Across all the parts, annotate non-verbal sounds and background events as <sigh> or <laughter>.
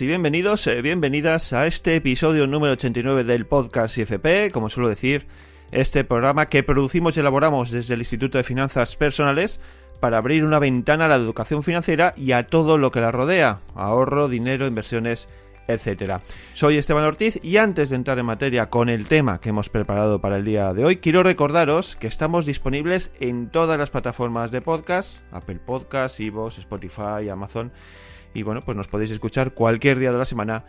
Y bienvenidos, eh, bienvenidas a este episodio número 89 del podcast IFP, como suelo decir, este programa que producimos y elaboramos desde el Instituto de Finanzas Personales para abrir una ventana a la educación financiera y a todo lo que la rodea, ahorro, dinero, inversiones, etcétera. Soy Esteban Ortiz y antes de entrar en materia con el tema que hemos preparado para el día de hoy, quiero recordaros que estamos disponibles en todas las plataformas de podcast, Apple Podcasts, Evox, Spotify, Amazon, y bueno, pues nos podéis escuchar cualquier día de la semana,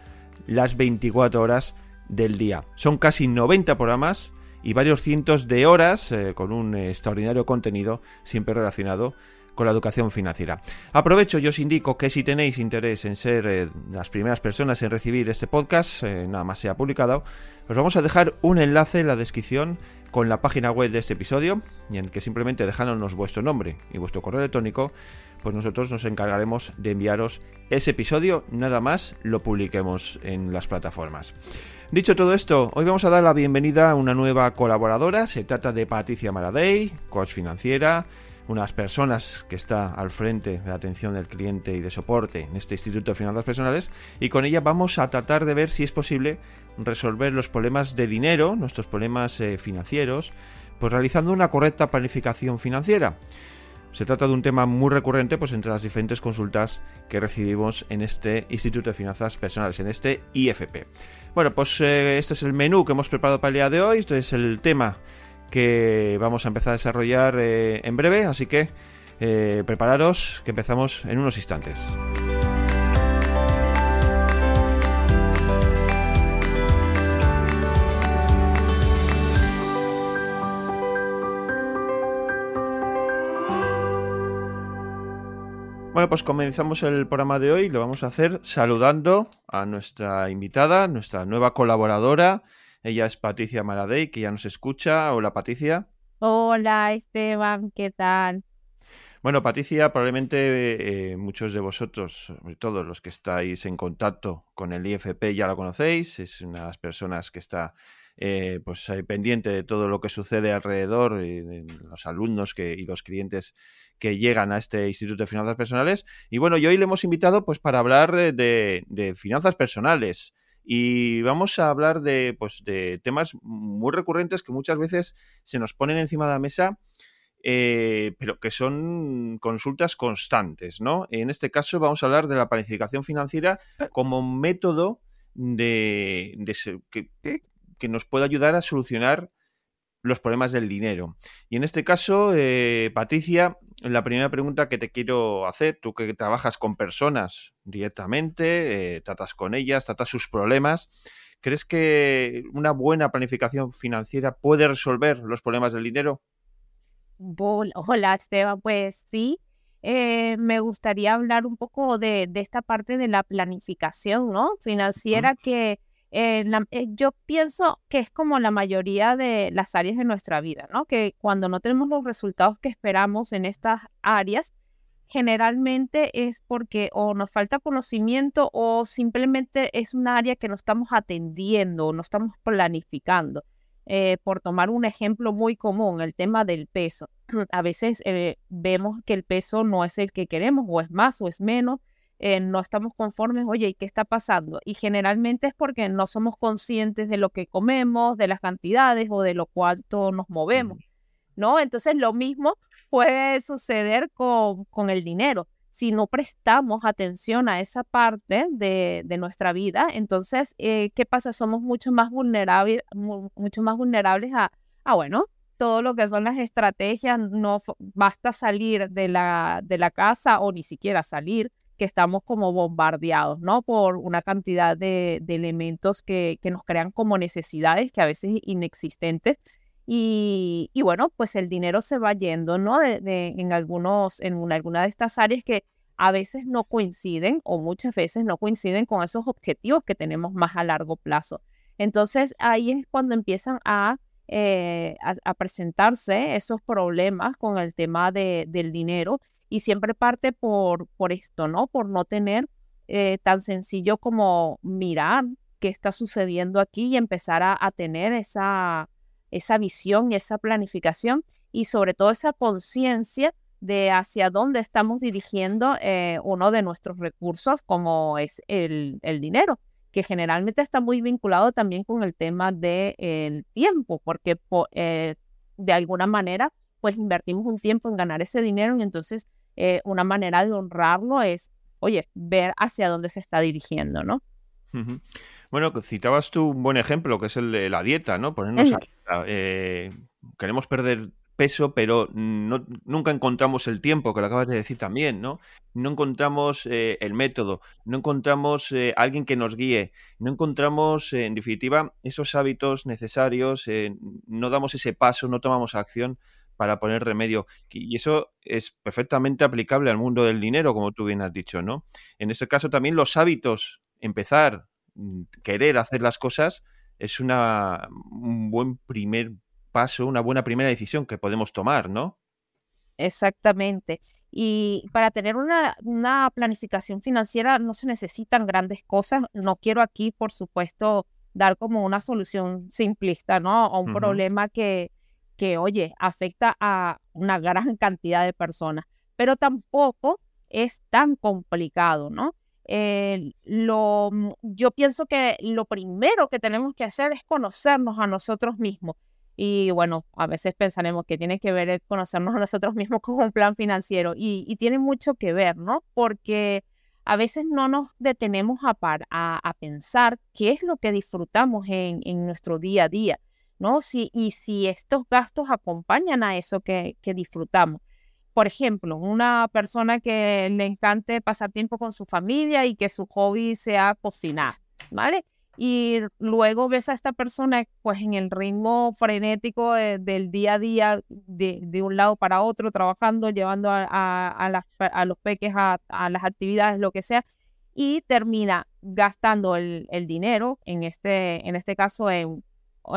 las 24 horas del día. Son casi 90 programas y varios cientos de horas eh, con un extraordinario contenido siempre relacionado con la educación financiera. Aprovecho y os indico que si tenéis interés en ser eh, las primeras personas en recibir este podcast, eh, nada más sea publicado, os vamos a dejar un enlace en la descripción con la página web de este episodio en el que simplemente dejándonos vuestro nombre y vuestro correo electrónico, pues nosotros nos encargaremos de enviaros ese episodio, nada más lo publiquemos en las plataformas. Dicho todo esto, hoy vamos a dar la bienvenida a una nueva colaboradora, se trata de Patricia Maradei, coach financiera, unas personas que está al frente de la atención del cliente y de soporte en este Instituto de Finanzas Personales y con ella vamos a tratar de ver si es posible resolver los problemas de dinero, nuestros problemas eh, financieros, pues realizando una correcta planificación financiera. Se trata de un tema muy recurrente pues, entre las diferentes consultas que recibimos en este Instituto de Finanzas Personales, en este IFP. Bueno, pues eh, este es el menú que hemos preparado para el día de hoy, este es el tema que vamos a empezar a desarrollar eh, en breve, así que eh, prepararos que empezamos en unos instantes. Bueno, pues comenzamos el programa de hoy. Lo vamos a hacer saludando a nuestra invitada, nuestra nueva colaboradora, ella es Patricia Maradei, que ya nos escucha. Hola, Patricia. Hola, Esteban, ¿qué tal? Bueno, Patricia, probablemente eh, muchos de vosotros, sobre todo los que estáis en contacto con el IFP, ya lo conocéis. Es una de las personas que está eh, pues pendiente de todo lo que sucede alrededor, y de los alumnos que, y los clientes que llegan a este Instituto de Finanzas Personales. Y bueno, y hoy le hemos invitado pues para hablar de, de finanzas personales y vamos a hablar de, pues, de temas muy recurrentes que muchas veces se nos ponen encima de la mesa, eh, pero que son consultas constantes, ¿no? En este caso vamos a hablar de la planificación financiera como método de, que, que nos puede ayudar a solucionar los problemas del dinero. Y en este caso, eh, Patricia, la primera pregunta que te quiero hacer, tú que trabajas con personas directamente, eh, tratas con ellas, tratas sus problemas, ¿crees que una buena planificación financiera puede resolver los problemas del dinero? Hola, Esteban, pues sí. Eh, me gustaría hablar un poco de, esta parte de la planificación ¿no? financiera que eh, eh, yo pienso que es como la mayoría de las áreas de nuestra vida, ¿no? Que cuando no tenemos los resultados que esperamos en estas áreas, generalmente es porque o nos falta conocimiento o simplemente es un área que no estamos atendiendo o no estamos planificando. Eh, por tomar un ejemplo muy común, el tema del peso. <clears throat> A veces vemos que el peso no es el que queremos, o es más o es menos, eh, no estamos conformes, oye, ¿y qué está pasando? Y generalmente es porque no somos conscientes de lo que comemos, de las cantidades o de lo cuánto nos movemos, ¿no? Entonces lo mismo puede suceder con, con el dinero. Si no prestamos atención a esa parte de, de nuestra vida, entonces, eh, ¿qué pasa? Somos mucho más vulnerables, mucho más vulnerables a, a, bueno, todo lo que son las estrategias, no basta salir de la, de la casa o ni siquiera salir, que estamos como bombardeados, ¿no? Por una cantidad de, elementos que, nos crean como necesidades que a veces inexistentes. Y, bueno, pues el dinero se va yendo, ¿no? De, en algunos, en alguna de estas áreas que a veces no coinciden o muchas veces no coinciden con esos objetivos que tenemos más a largo plazo. Entonces ahí es cuando empiezan a eh, a, presentarse esos problemas con el tema de, del dinero y siempre parte por, por esto, ¿no? Por no tener eh, tan sencillo como mirar qué está sucediendo aquí y empezar a, tener esa, esa visión y esa planificación y sobre todo esa conciencia de hacia dónde estamos dirigiendo eh, uno de nuestros recursos, como es el, dinero, que generalmente está muy vinculado también con el tema del tiempo, porque eh, de alguna manera, pues invertimos un tiempo en ganar ese dinero y entonces eh, una manera de honrarlo es, oye, ver hacia dónde se está dirigiendo, ¿no? Bueno, citabas tú un buen ejemplo, que es el de la dieta, ¿no? Ponernos a, queremos perder peso, pero no, nunca encontramos el tiempo, que lo acabas de decir también, ¿no? No encontramos eh, el método, no encontramos eh, alguien que nos guíe, no encontramos, eh, en definitiva, esos hábitos necesarios, no damos ese paso, no tomamos acción para poner remedio. Y eso es perfectamente aplicable al mundo del dinero, como tú bien has dicho, ¿no? En este caso también los hábitos, empezar, mm, querer hacer las cosas, es una, un buen primer paso, una buena primera decisión que podemos tomar, ¿no? Exactamente. Y para tener una, planificación financiera no se necesitan grandes cosas. No quiero aquí, por supuesto, dar como una solución simplista, ¿no? A un problema que, que, oye, afecta a una gran <laughs> cantidad de personas, pero tampoco es tan complicado, ¿no? Eh, lo, yo pienso que lo primero que tenemos que hacer es conocernos a nosotros mismos. Y bueno, a veces pensaremos que tiene que ver conocernos a nosotros mismos <laughs> con un plan financiero y, tiene mucho que ver, ¿no? Porque a veces no nos detenemos a, pensar qué es lo que disfrutamos en, nuestro día a día, ¿no? Si, y si estos gastos acompañan a eso que, que disfrutamos. Por ejemplo, una persona que le encante pasar tiempo con su familia y que su hobby sea cocinar, ¿vale? Y luego ves a esta persona pues en el ritmo frenético del día a día, de, un lado para otro, trabajando, llevando a, los peques a, las actividades, lo que sea, y termina gastando el, dinero, en este, en este caso en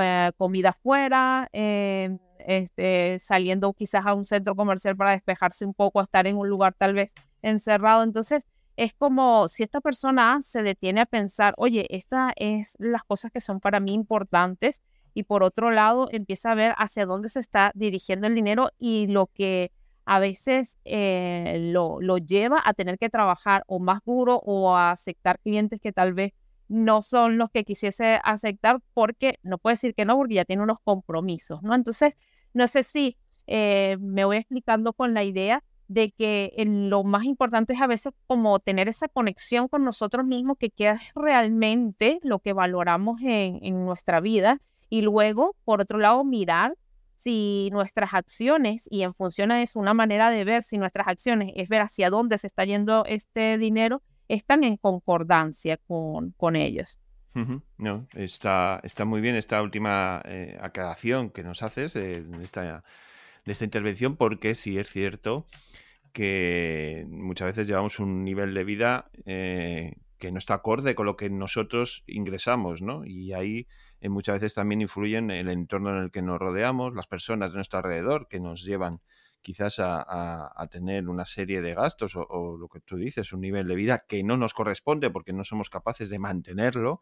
eh, comida afuera, este, saliendo quizás a un centro comercial para despejarse un poco, estar en un lugar tal vez encerrado. Entonces, es como si esta persona se detiene a pensar, oye, estas es las cosas que son para mí importantes y por otro lado empieza a ver hacia dónde se está dirigiendo el dinero y lo que a veces eh, lo, lo, lleva a tener que trabajar o más duro o a aceptar clientes que tal vez no son los que quisiese aceptar porque no puede decir que no porque ya tiene unos compromisos, ¿no? Entonces, no sé si eh, me voy explicando con la idea de que lo más importante es a veces como tener esa conexión con nosotros mismos, que queda realmente lo que valoramos en, en nuestra vida. Y luego, por otro lado, mirar si nuestras acciones, y en función de eso, una manera de ver si nuestras acciones es ver hacia dónde se está yendo este dinero, están en concordancia con, con ellos. No, está, está muy bien esta última eh, aclaración que nos haces eh, de esta intervención porque sí es cierto que muchas veces llevamos un nivel de vida eh, que no está acorde con lo que nosotros ingresamos, ¿no? Y ahí eh, muchas veces también influyen el entorno en el que nos rodeamos, las personas de nuestro alrededor que nos llevan quizás a, tener una serie de gastos o, o, lo que tú dices, un nivel de vida que no nos corresponde porque no somos capaces de mantenerlo.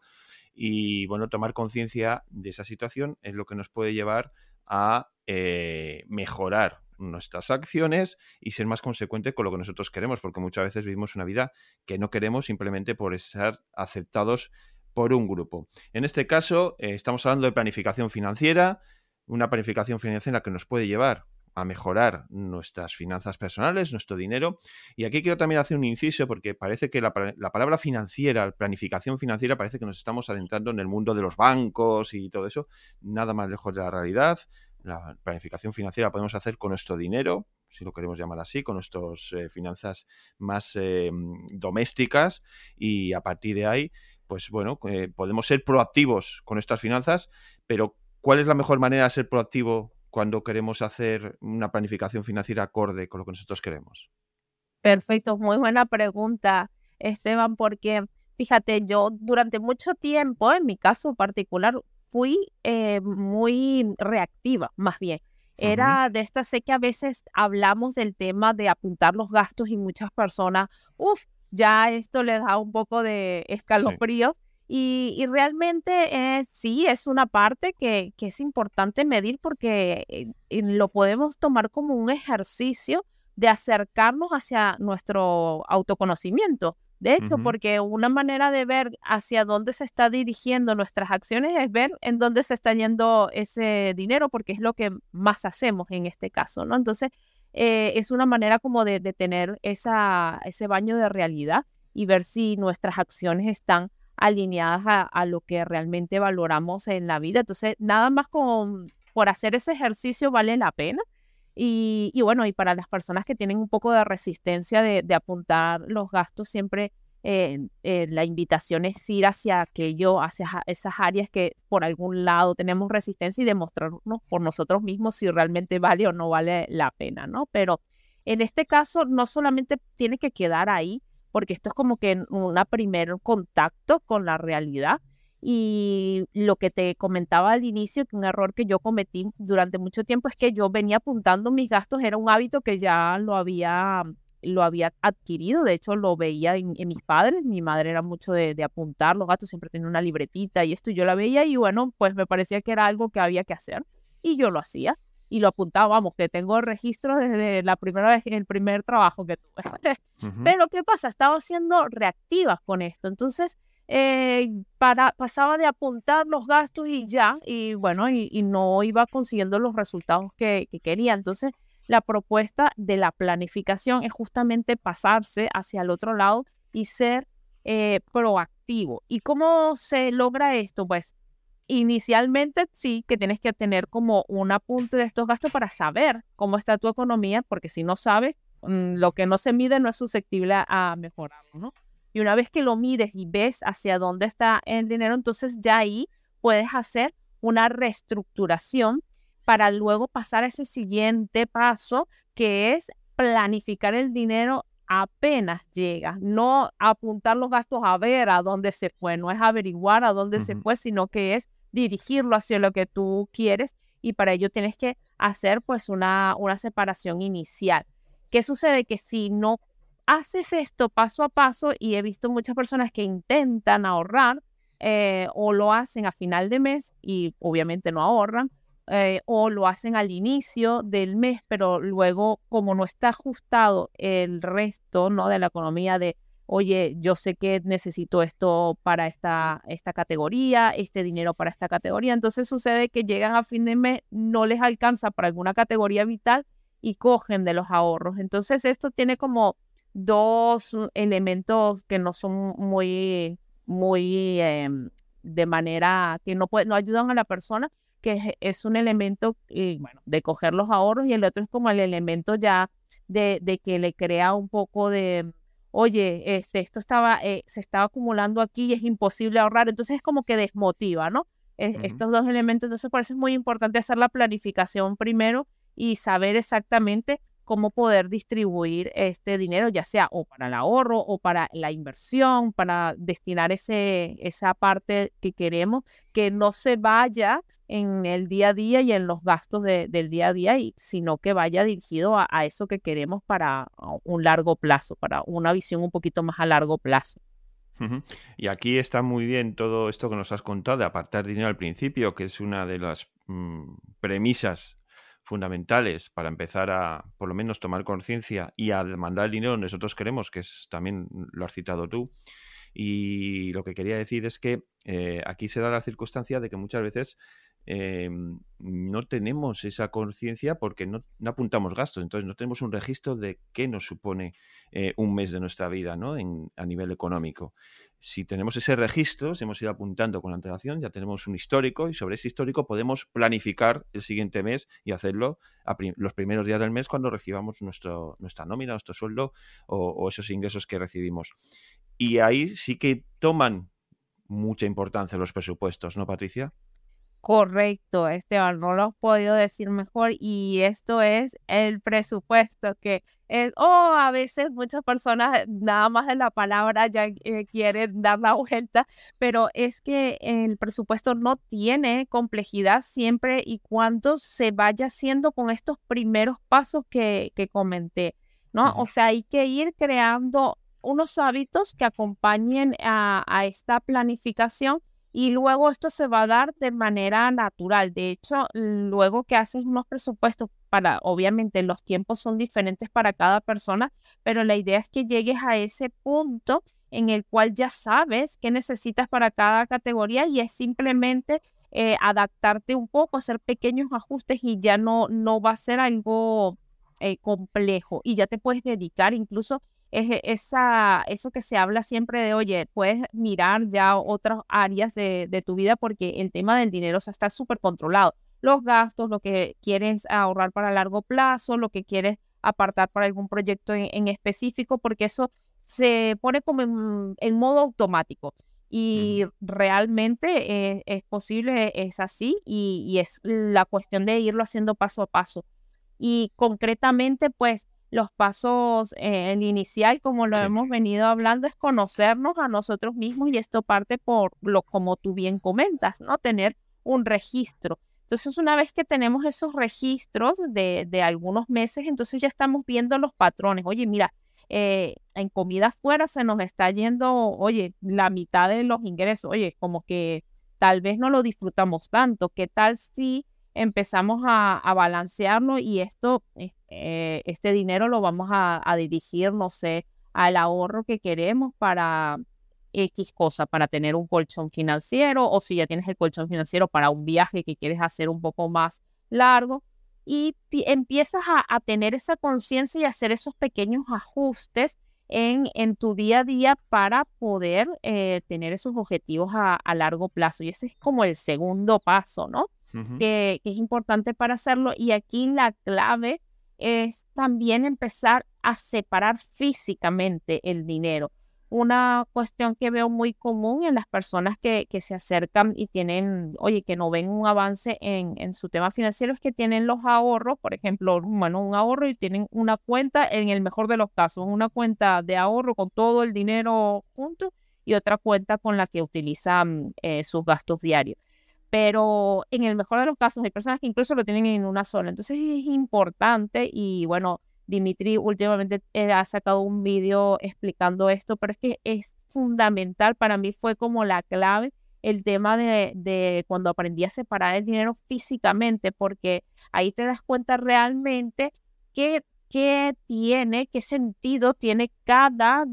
Y bueno, tomar conciencia de esa situación es lo que nos puede llevar a eh, mejorar nuestras acciones y ser más consecuente con lo que nosotros queremos, porque muchas veces vivimos una vida que no queremos simplemente por ser aceptados por un grupo. En este caso, eh, estamos hablando de planificación financiera, una planificación financiera que nos puede llevar a mejorar nuestras finanzas personales, nuestro dinero. Y aquí quiero también hacer un inciso porque parece que la, la, palabra financiera, planificación financiera, parece que nos estamos adentrando en el mundo de los bancos y todo eso. Nada más lejos de la realidad la planificación financiera podemos hacer con nuestro dinero, si lo queremos llamar así, con nuestras eh, finanzas más eh, domésticas y a partir de ahí, pues bueno, eh, podemos ser proactivos con nuestras finanzas, pero ¿cuál es la mejor manera de ser proactivo cuando queremos hacer una planificación financiera acorde con lo que nosotros queremos? Perfecto, muy buena pregunta, Esteban, porque fíjate, yo durante mucho tiempo, en mi caso particular, fui eh, muy reactiva, más bien. Era de esta, sé que a veces hablamos del tema de apuntar los gastos y muchas personas, uff, ya esto les da un poco de escalofrío. Y, realmente sí, es una parte que, que es importante medir porque eh, lo podemos tomar como un ejercicio de acercarnos hacia nuestro autoconocimiento. De hecho, porque una manera de ver hacia dónde se está dirigiendo nuestras acciones es ver en dónde se está yendo ese dinero, porque es lo que más hacemos en este caso, ¿no? Entonces, eh, es una manera como de, tener esa, ese baño de realidad y ver si nuestras acciones están alineadas a, lo que realmente valoramos en la vida. Entonces, nada más con, por hacer ese ejercicio vale la pena. Y, bueno, y para las personas que tienen un poco de resistencia de, apuntar los gastos, siempre eh, eh, la invitación es ir hacia aquello, hacia esas áreas que por algún lado tenemos resistencia y demostrarnos por nosotros mismos si realmente vale o no vale la pena, ¿no? Pero en este caso no solamente tiene que quedar ahí, porque esto es como que un primer contacto con la realidad, y lo que te comentaba al inicio, que un error que yo cometí durante mucho tiempo es que yo venía apuntando mis gastos, era un hábito que ya lo había, lo había adquirido, de hecho lo veía en, mis padres, mi madre era mucho de, apuntar los gastos, siempre tenía una libretita y esto, yo la veía y bueno, pues me parecía que era algo que había que hacer y yo lo hacía y lo apuntaba, vamos, que tengo el registro desde la primera vez, el primer trabajo que tuve. <laughs> Pero ¿qué pasa? Estaba siendo reactiva con esto, entonces eh, para, pasaba de apuntar los gastos y ya, y bueno, y, no iba consiguiendo los resultados que, quería. Entonces, la propuesta de la planificación es justamente pasarse hacia el otro lado y ser eh, proactivo. ¿Y cómo se logra esto? Pues inicialmente sí que tienes que tener como un apunte de estos gastos para saber cómo está tu economía, porque si no sabes, mm, lo que no se mide no es susceptible a mejorar, ¿no? Y una vez que lo mides y ves hacia dónde está el dinero, entonces ya ahí puedes hacer una reestructuración para luego pasar a ese siguiente paso que es planificar el dinero apenas llega, no apuntar los gastos a ver a dónde se fue, no es averiguar a dónde se fue, sino que es dirigirlo hacia lo que tú quieres y para ello tienes que hacer pues una, una separación inicial. ¿Qué sucede? Que si no haces esto paso a paso y he visto muchas personas que intentan ahorrar eh, o lo hacen a final de mes y obviamente no ahorran, eh, o lo hacen al inicio del mes, pero luego como no está ajustado el resto ¿no? de la economía de, oye, yo sé que necesito esto para esta, esta categoría, este dinero para esta categoría, entonces sucede que llegan a fin de mes, no les alcanza para alguna categoría vital y cogen de los ahorros. Entonces esto tiene como dos elementos que no son muy, muy em, de manera que no, no ayudan a la persona, que es, un elemento eh, bueno, de coger los ahorros y el otro es como el elemento ya de, de que le crea un poco de, oye, este, esto estaba, eh, se estaba acumulando aquí y es imposible ahorrar, entonces es como que desmotiva, ¿no? Estos dos elementos, entonces por eso es muy importante hacer la planificación primero y saber exactamente cómo poder distribuir este dinero, ya sea o para el ahorro o para la inversión, para destinar ese, esa parte que queremos, que no se vaya en el día a día y en los gastos del día a día, y, sino que vaya dirigido a, eso que queremos para un largo plazo, para una visión un poquito más a largo plazo. Y aquí está muy bien todo esto que nos has contado de apartar dinero al principio, que es una de las mm, premisas fundamentales para empezar a, por lo menos, tomar conciencia y a demandar el dinero donde nosotros queremos, que es también lo has citado tú. Y lo que quería decir es que eh, aquí se da la circunstancia de que muchas veces em, no tenemos esa conciencia porque no, apuntamos gastos, entonces no tenemos un registro de qué nos supone eh, un mes de nuestra vida ¿no? a nivel económico si tenemos ese registro, si hemos ido apuntando con antelación, ya tenemos un histórico y sobre ese histórico podemos planificar el siguiente mes y hacerlo los primeros días del mes cuando recibamos nuestra nómina, nuestro sueldo o esos ingresos que recibimos. Y ahí sí que toman mucha importancia los presupuestos, ¿no, Patricia? Correcto, Esteban, no lo has podido decir mejor y esto es el presupuesto que es, oh, a veces muchas personas nada más de la palabra ya eh, quieren dar la <laughs> vuelta, pero es que el presupuesto no tiene complejidad siempre y cuando se vaya haciendo con estos primeros pasos que, que comenté, ¿no? O sea, hay que ir creando unos hábitos que acompañen a, a esta planificación y luego esto se va a dar de manera natural. De hecho, luego que haces unos presupuestos para, obviamente los tiempos son diferentes para cada persona, pero la idea es que llegues a ese punto en el cual ya sabes qué necesitas para cada categoría y es simplemente eh, adaptarte un poco, hacer pequeños ajustes y ya no, no va a ser algo eh, complejo y ya te puedes dedicar incluso es esa, eso que se habla siempre de, oye, puedes mirar ya otras áreas de, de tu vida porque el tema del dinero o está súper controlado. Los gastos, lo que quieres ahorrar para largo plazo, lo que quieres apartar para algún proyecto en, específico, porque eso se pone como en, modo automático. Y realmente es, es, posible, es así, y, y es la cuestión de irlo haciendo paso a paso. Y concretamente, pues, los pasos, eh, el inicial, como lo hemos venido hablando, es conocernos a nosotros mismos y esto parte por lo como tú bien comentas, ¿no? Tener un registro. Entonces, una vez que tenemos esos registros de, de algunos meses, entonces ya estamos viendo los patrones. Oye, mira, eh, en comida afuera se nos está yendo, oye, la mitad de los ingresos. Oye, como que tal vez no lo disfrutamos tanto. ¿Qué tal si empezamos a, a balancearlo y esto, eh, este dinero lo vamos a, dirigir, no sé, al ahorro que queremos para X cosa, para tener un colchón financiero o si ya tienes el colchón financiero para un viaje que quieres hacer un poco más largo y empiezas a, tener esa conciencia y hacer esos pequeños ajustes en, en, tu día a día para poder eh, tener esos objetivos a, a, largo plazo. Y ese es como el segundo paso, ¿no? que, es importante para hacerlo. Y aquí la clave es también empezar a separar físicamente el dinero. Una cuestión que veo muy común en las personas que, que se acercan y tienen, oye, que no ven un avance en, en, su tema financiero es que tienen los ahorros, por ejemplo, bueno, un ahorro y tienen una cuenta, en el mejor de los casos, una cuenta de ahorro con todo el dinero junto y otra cuenta con la que utilizan eh, sus gastos diarios pero en el mejor de los casos hay personas que incluso lo tienen en una sola. Entonces es importante y bueno, Dimitri últimamente eh, ha sacado un vídeo explicando esto, pero es que es fundamental, para mí fue como la clave el tema de, de cuando aprendí a separar el dinero físicamente, porque ahí te das cuenta realmente qué, qué tiene, qué sentido tiene cada,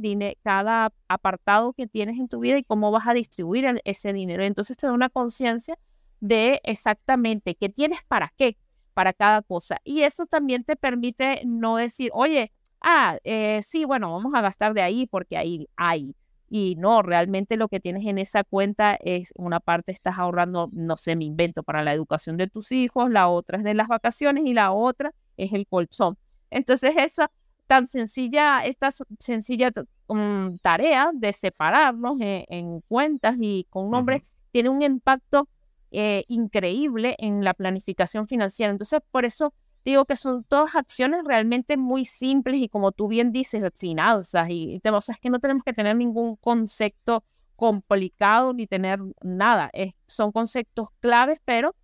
cada apartado que tienes en tu vida y cómo vas a distribuir ese dinero. Entonces te da una conciencia de exactamente qué tienes para qué, para cada cosa. Y eso también te permite no decir, oye, ah, eh, sí, bueno, vamos a gastar de ahí porque ahí hay. Y no, realmente lo que tienes en esa cuenta es una parte estás ahorrando, no sé, me invento para la educación de tus hijos, la otra es de las vacaciones y la otra es el colchón. Entonces esa tan sencilla, esta sencilla mm, tarea de separarnos en, cuentas y con nombres tiene un impacto eh, increíble en la planificación financiera. Entonces, por eso digo que son todas acciones realmente muy simples y como tú bien dices, finanzas y, o sea, es que no tenemos que tener ningún concepto complicado ni tener nada. son conceptos claves, pero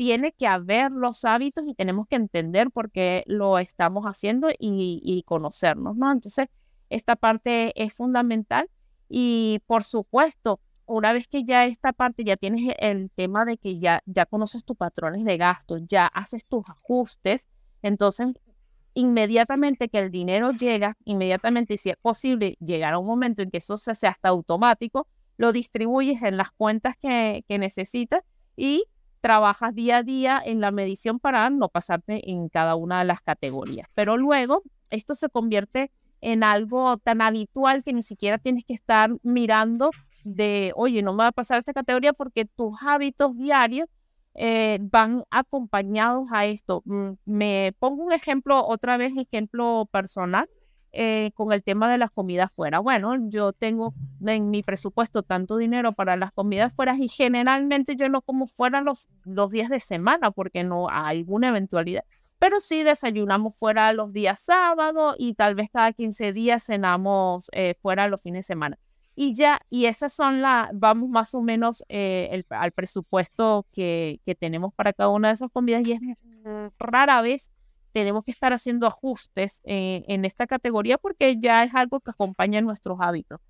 tiene que haber los hábitos y tenemos que entender por qué lo estamos haciendo y, conocernos, ¿no? Entonces, esta parte es fundamental y por supuesto, una vez que ya esta parte, ya tienes el tema de que ya, ya conoces tus patrones de gasto, ya haces tus ajustes, entonces inmediatamente que el dinero llega, inmediatamente, si es posible, llegar a un momento en que eso se hace hasta automático, lo distribuyes en las cuentas que, que necesitas y trabajas día a día en la medición para no pasarte en cada una de las categorías. Pero luego esto se convierte en algo tan habitual que ni siquiera tienes que estar mirando de, oye, no me va a pasar esta categoría porque tus hábitos diarios eh, van acompañados a esto. Mm, me pongo un ejemplo, otra vez ejemplo personal, eh, con el tema de las comidas fuera. Bueno, yo tengo en mi presupuesto tanto dinero para las comidas fuera y generalmente yo no como fuera los, los días de semana porque no hay alguna eventualidad. Pero sí desayunamos fuera los días sábados y tal vez cada 15 días cenamos eh, fuera los fines de semana y ya, y esas son las, vamos más o menos eh, al presupuesto que, que, tenemos para cada una de esas comidas y es rara vez tenemos que estar haciendo ajustes eh, en esta categoría porque ya es algo que acompaña nuestros hábitos.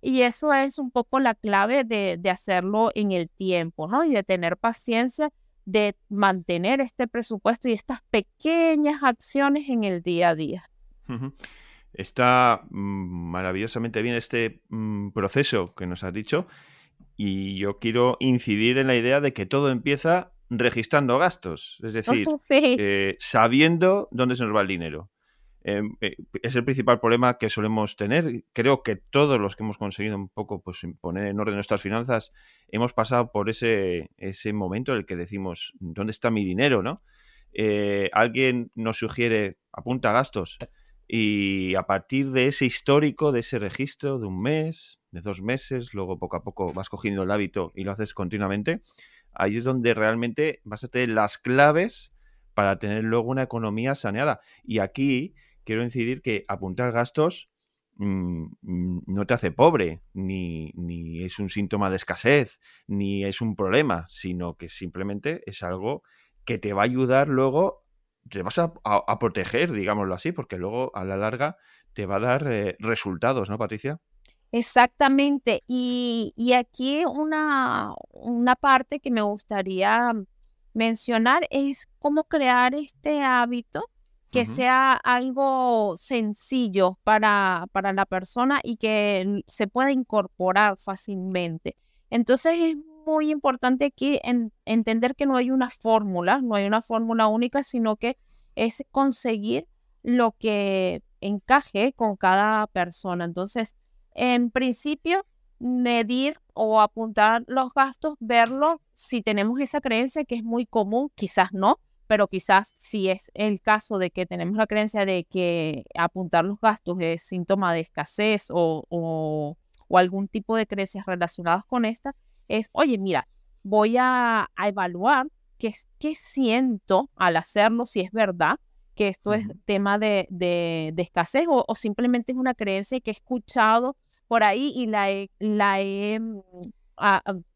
Y eso es un poco la clave de, de hacerlo en el tiempo, ¿no? Y de tener paciencia de mantener este presupuesto y estas pequeñas acciones en el día a día. Está mm, maravillosamente bien este mm, proceso que nos has dicho y yo quiero incidir en la idea de que todo empieza registrando gastos, es decir, <laughs> eh, sabiendo dónde se nos va el dinero. Em, eh, es el principal problema que solemos tener. Creo que todos los que hemos conseguido un poco pues, poner en orden nuestras finanzas hemos pasado por ese, ese momento en el que decimos, ¿dónde está mi dinero? ¿no? Eh, alguien nos sugiere, apunta gastos. Y a partir de ese histórico, de ese registro de un mes, de dos meses, luego poco a poco vas cogiendo el hábito y lo haces continuamente, ahí es donde realmente vas a tener las claves para tener luego una economía saneada. Y aquí quiero incidir que apuntar gastos mm, mm, no te hace pobre, ni, ni, es un síntoma de escasez, ni es un problema, sino que simplemente es algo que te va a ayudar luego, te vas a, proteger, digámoslo así, porque luego a la larga te va a dar eh, resultados, ¿no, Patricia? Exactamente. Y, y aquí una, una parte que me gustaría mencionar es cómo crear este hábito que sea algo sencillo para, para la persona y que se pueda incorporar fácilmente. Entonces es muy importante aquí entender que no hay una fórmula, no hay una fórmula única, sino que es conseguir lo que encaje con cada persona. Entonces, en principio, medir o apuntar los gastos, verlo, si tenemos esa creencia que es muy común, quizás no, pero quizás si es el caso de que tenemos la creencia de que apuntar los gastos es síntoma de escasez o, o, algún tipo de creencias relacionadas con esta, es, oye, mira, voy a, evaluar qué, qué siento al hacerlo, si es verdad que esto es tema de, de, escasez o, simplemente es una creencia que he escuchado por ahí y la he, la he mm,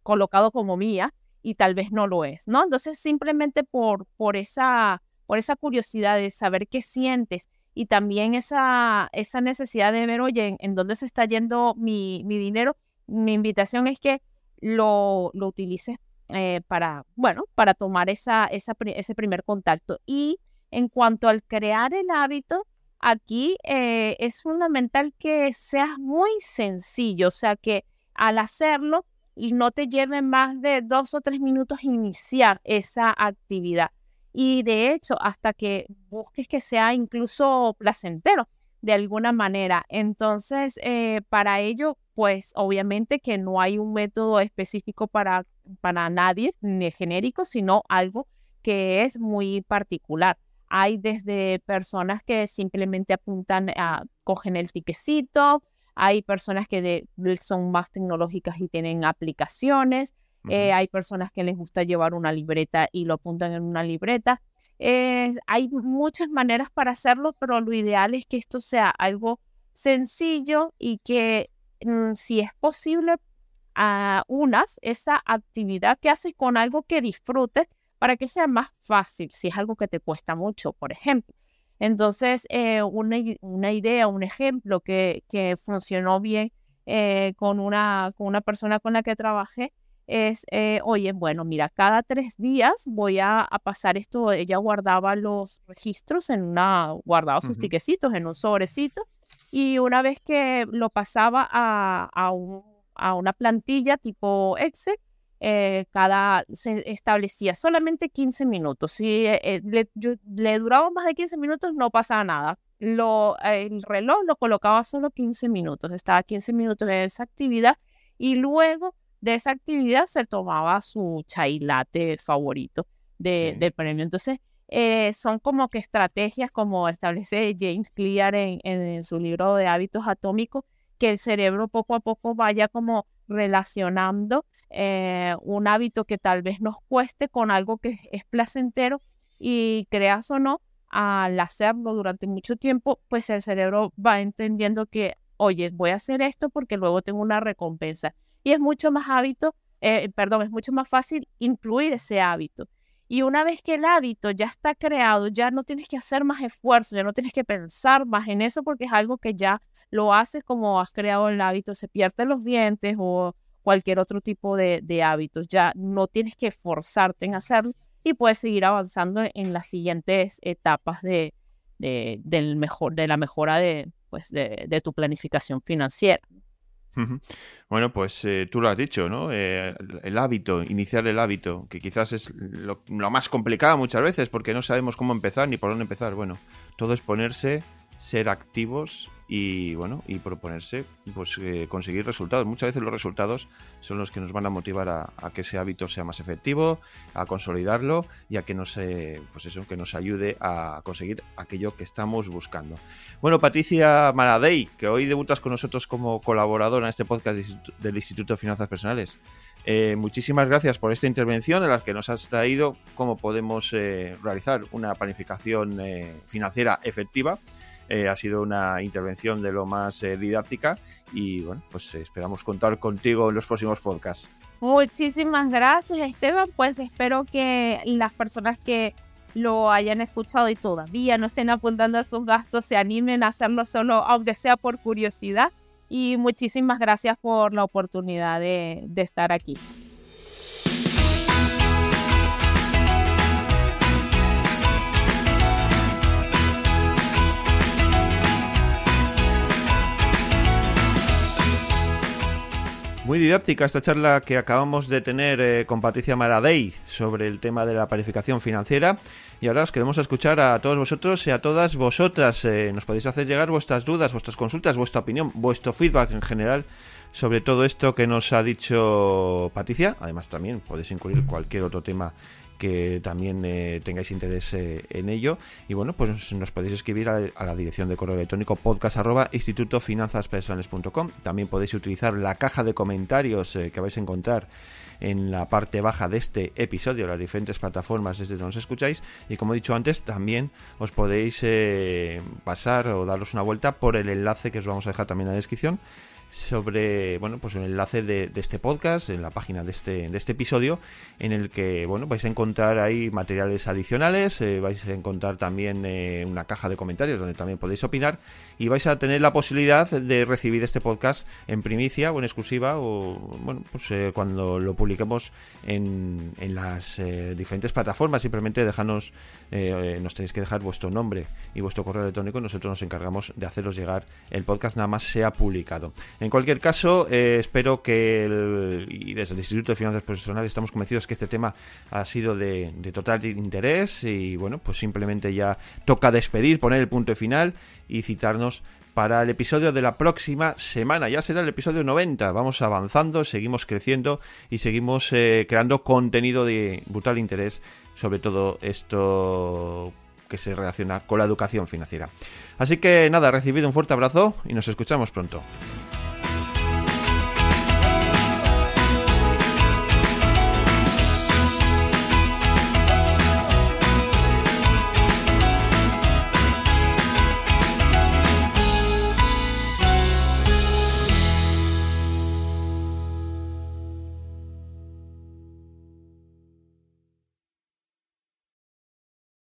colocado como mía y tal vez no lo es, ¿no? Entonces simplemente por, por, esa, por esa curiosidad de saber qué sientes y también esa, esa necesidad de ver, oye, en, dónde se está yendo mi, mi, dinero, mi invitación es que lo, lo eh, para, bueno, para tomar esa, esa, ese primer contacto. Y en cuanto al crear el hábito, aquí eh, es fundamental que sea muy sencillo, o sea, que al hacerlo no te lleve más de dos o tres minutos iniciar esa actividad. Y de hecho, hasta que busques que sea incluso placentero de alguna manera. Entonces, eh, para ello, pues obviamente que no hay un método específico para, para nadie, ni genérico, sino algo que es muy particular. Hay desde personas que simplemente apuntan, a, cogen el tiquecito, hay personas que son más tecnológicas y tienen aplicaciones, eh, hay personas que les gusta llevar una libreta y lo apuntan en una libreta. Eh, hay muchas maneras para hacerlo, pero lo ideal es que esto sea algo sencillo y que mm, si es posible, uh, unas esa actividad que haces con algo que disfrutes para que sea más fácil, si es algo que te cuesta mucho, por ejemplo. Entonces, eh, una, una, idea, un ejemplo que, que funcionó bien eh, con, una, con una persona con la que trabajé es, eh, oye, bueno, mira, cada tres días voy a, pasar esto, ella guardaba los registros en una, guardaba sus tiquecitos en un sobrecito y una vez que lo pasaba a, a, un, a una plantilla tipo Excel, eh, cada, se establecía solamente 15 minutos. Si eh, eh, le, le, duraba más de 15 minutos, no pasaba nada. Lo, el reloj lo colocaba solo 15 minutos, estaba 15 minutos en esa actividad y luego de esa actividad se tomaba su chai latte favorito de, del premio. Entonces, son como que estrategias como establece James Clear en, en su libro de hábitos atómicos, que el cerebro poco a poco vaya como relacionando eh, un hábito que tal vez nos cueste con algo que es placentero y creas o no, al hacerlo durante mucho tiempo, pues el cerebro va entendiendo que, oye, voy a hacer esto porque luego tengo una recompensa. Y es mucho más hábito, eh, perdón, es mucho más fácil incluir ese hábito. Y una vez que el hábito ya está creado, ya no tienes que hacer más esfuerzo, ya no tienes que pensar más en eso porque es algo que ya lo haces como has creado el hábito, se pierden los dientes o cualquier otro tipo de, hábitos. Ya no tienes que forzarte en hacerlo y puedes seguir avanzando en las siguientes etapas de, del mejor, de la mejora de, pues, de tu planificación financiera. Bueno, pues eh, tú lo has dicho, ¿no? Eh, el hábito, iniciar el hábito, que quizás es lo, más complicado muchas veces porque no sabemos cómo empezar ni por dónde empezar. Bueno, todo es ponerse, ser activos y bueno y proponerse pues eh, conseguir resultados. Muchas veces los resultados son los que nos van a motivar a, que ese hábito sea más efectivo a consolidarlo y a que nos eh, pues eso que nos ayude a conseguir aquello que estamos buscando. Bueno Patricia Maradei que hoy debutas con nosotros como colaboradora en este podcast del Instituto de Finanzas Personales. Eh, muchísimas gracias por esta intervención en la que nos has traído cómo podemos realizar una planificación financiera efectiva eh, ha sido una intervención de lo más eh, didáctica y bueno, pues esperamos contar contigo en los próximos podcasts. Muchísimas gracias Esteban, pues espero que las personas que lo hayan escuchado y todavía no estén apuntando a sus gastos se animen a hacerlo solo, aunque sea por curiosidad. Y muchísimas gracias por la oportunidad de estar aquí. Muy didáctica esta charla que acabamos de tener eh, con Patricia Maradei sobre el tema de la planificación financiera. Y ahora os queremos escuchar a todos vosotros y a todas vosotras. Eh, nos podéis hacer llegar vuestras dudas, vuestras consultas, vuestra opinión, vuestro feedback en general sobre todo esto que nos ha dicho Patricia. Además, también podéis incluir cualquier otro tema que también eh, tengáis interés eh, en ello. Y bueno, pues nos podéis escribir a, la dirección de correo electrónico podcast arroba También podéis utilizar la caja de comentarios eh, que vais a encontrar en la parte baja de este episodio, las diferentes plataformas desde donde nos escucháis. Y como he dicho antes, también os podéis pasar o daros una vuelta por el enlace que os vamos a dejar también en la descripción sobre bueno pues un enlace de, este podcast en la página de este, de este episodio en el que bueno vais a encontrar ahí materiales adicionales eh, vais a encontrar también eh, una caja de comentarios donde también podéis opinar y vais a tener la posibilidad de recibir este podcast en primicia o en exclusiva o bueno pues eh, cuando lo publiquemos en, en las diferentes plataformas. Simplemente dejanos nos tenéis que dejar vuestro nombre y vuestro correo electrónico. Nosotros nos encargamos de haceros llegar el podcast nada más sea publicado en cualquier caso, eh, espero que, y desde el Instituto de Finanzas Profesionales estamos convencidos que este tema ha sido de, total interés y bueno, pues simplemente ya toca despedir, poner el punto final y citarnos para el episodio de la próxima semana. Ya será el episodio 90. Vamos avanzando, seguimos creciendo y seguimos eh, creando contenido de brutal interés sobre todo esto que se relaciona con la educación financiera. Así que nada, recibido un fuerte abrazo y nos escuchamos pronto.